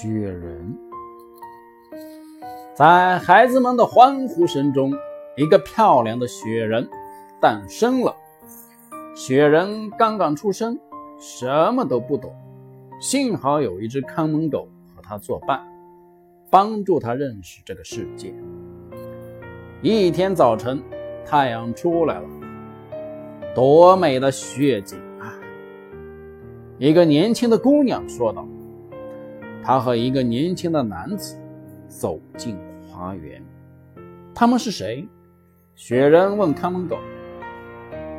雪人，在孩子们的欢呼声中，一个漂亮的雪人诞生了。雪人刚刚出生，什么都不懂，幸好有一只看门狗和他作伴，帮助他认识这个世界。一天早晨，太阳出来了，多美的雪景啊！一个年轻的姑娘说道。他和一个年轻的男子走进花园。他们是谁？雪人问看门狗。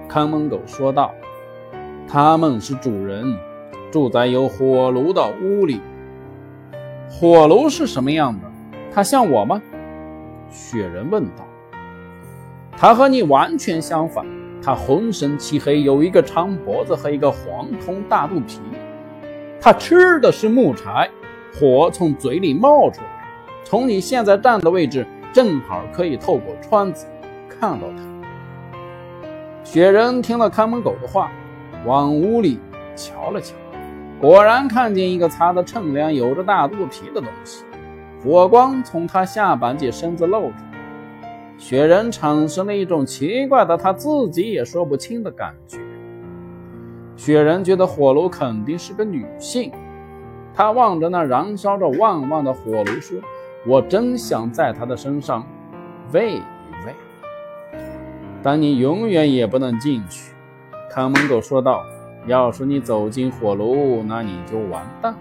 看门狗说道：“他们是主人，住在有火炉的屋里。火炉是什么样的？它像我吗？”雪人问道。“他和你完全相反。他浑身漆黑，有一个长脖子和一个黄铜大肚皮。他吃的是木柴。”火从嘴里冒出来，从你现在站的位置正好可以透过窗子看到它。雪人听了看门狗的话，往屋里瞧了瞧，果然看见一个擦得锃亮、有着大肚皮的东西，火光从他下半截身子露出。雪人产生了一种奇怪的、他自己也说不清的感觉。雪人觉得火炉肯定是个女性。他望着那燃烧着旺旺的火炉说：“我真想在他的身上喂一喂。”但你永远也不能进去。”看门狗说道。“要是你走进火炉，那你就完蛋。”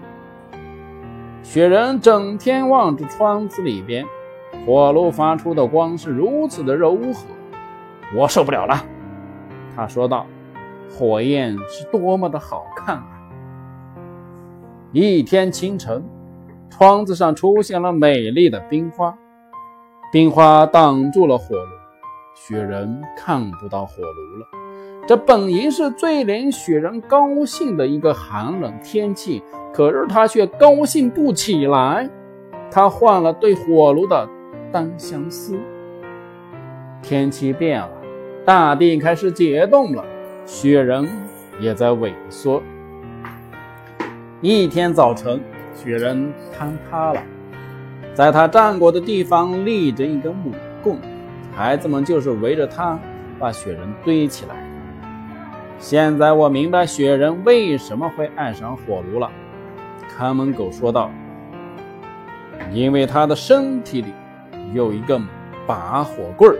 雪人整天望着窗子里边，火炉发出的光是如此的柔和，我受不了了。他说道：“火焰是多么的好看啊！”一天清晨，窗子上出现了美丽的冰花，冰花挡住了火炉，雪人看不到火炉了。这本应是最令雪人高兴的一个寒冷天气，可是他却高兴不起来。他换了对火炉的单相思。天气变了，大地开始解冻了，雪人也在萎缩。一天早晨，雪人坍塌了，在他站过的地方立着一根木棍，孩子们就是围着他把雪人堆起来。现在我明白雪人为什么会爱上火炉了，看门狗说道：“因为他的身体里有一根拔火棍儿。”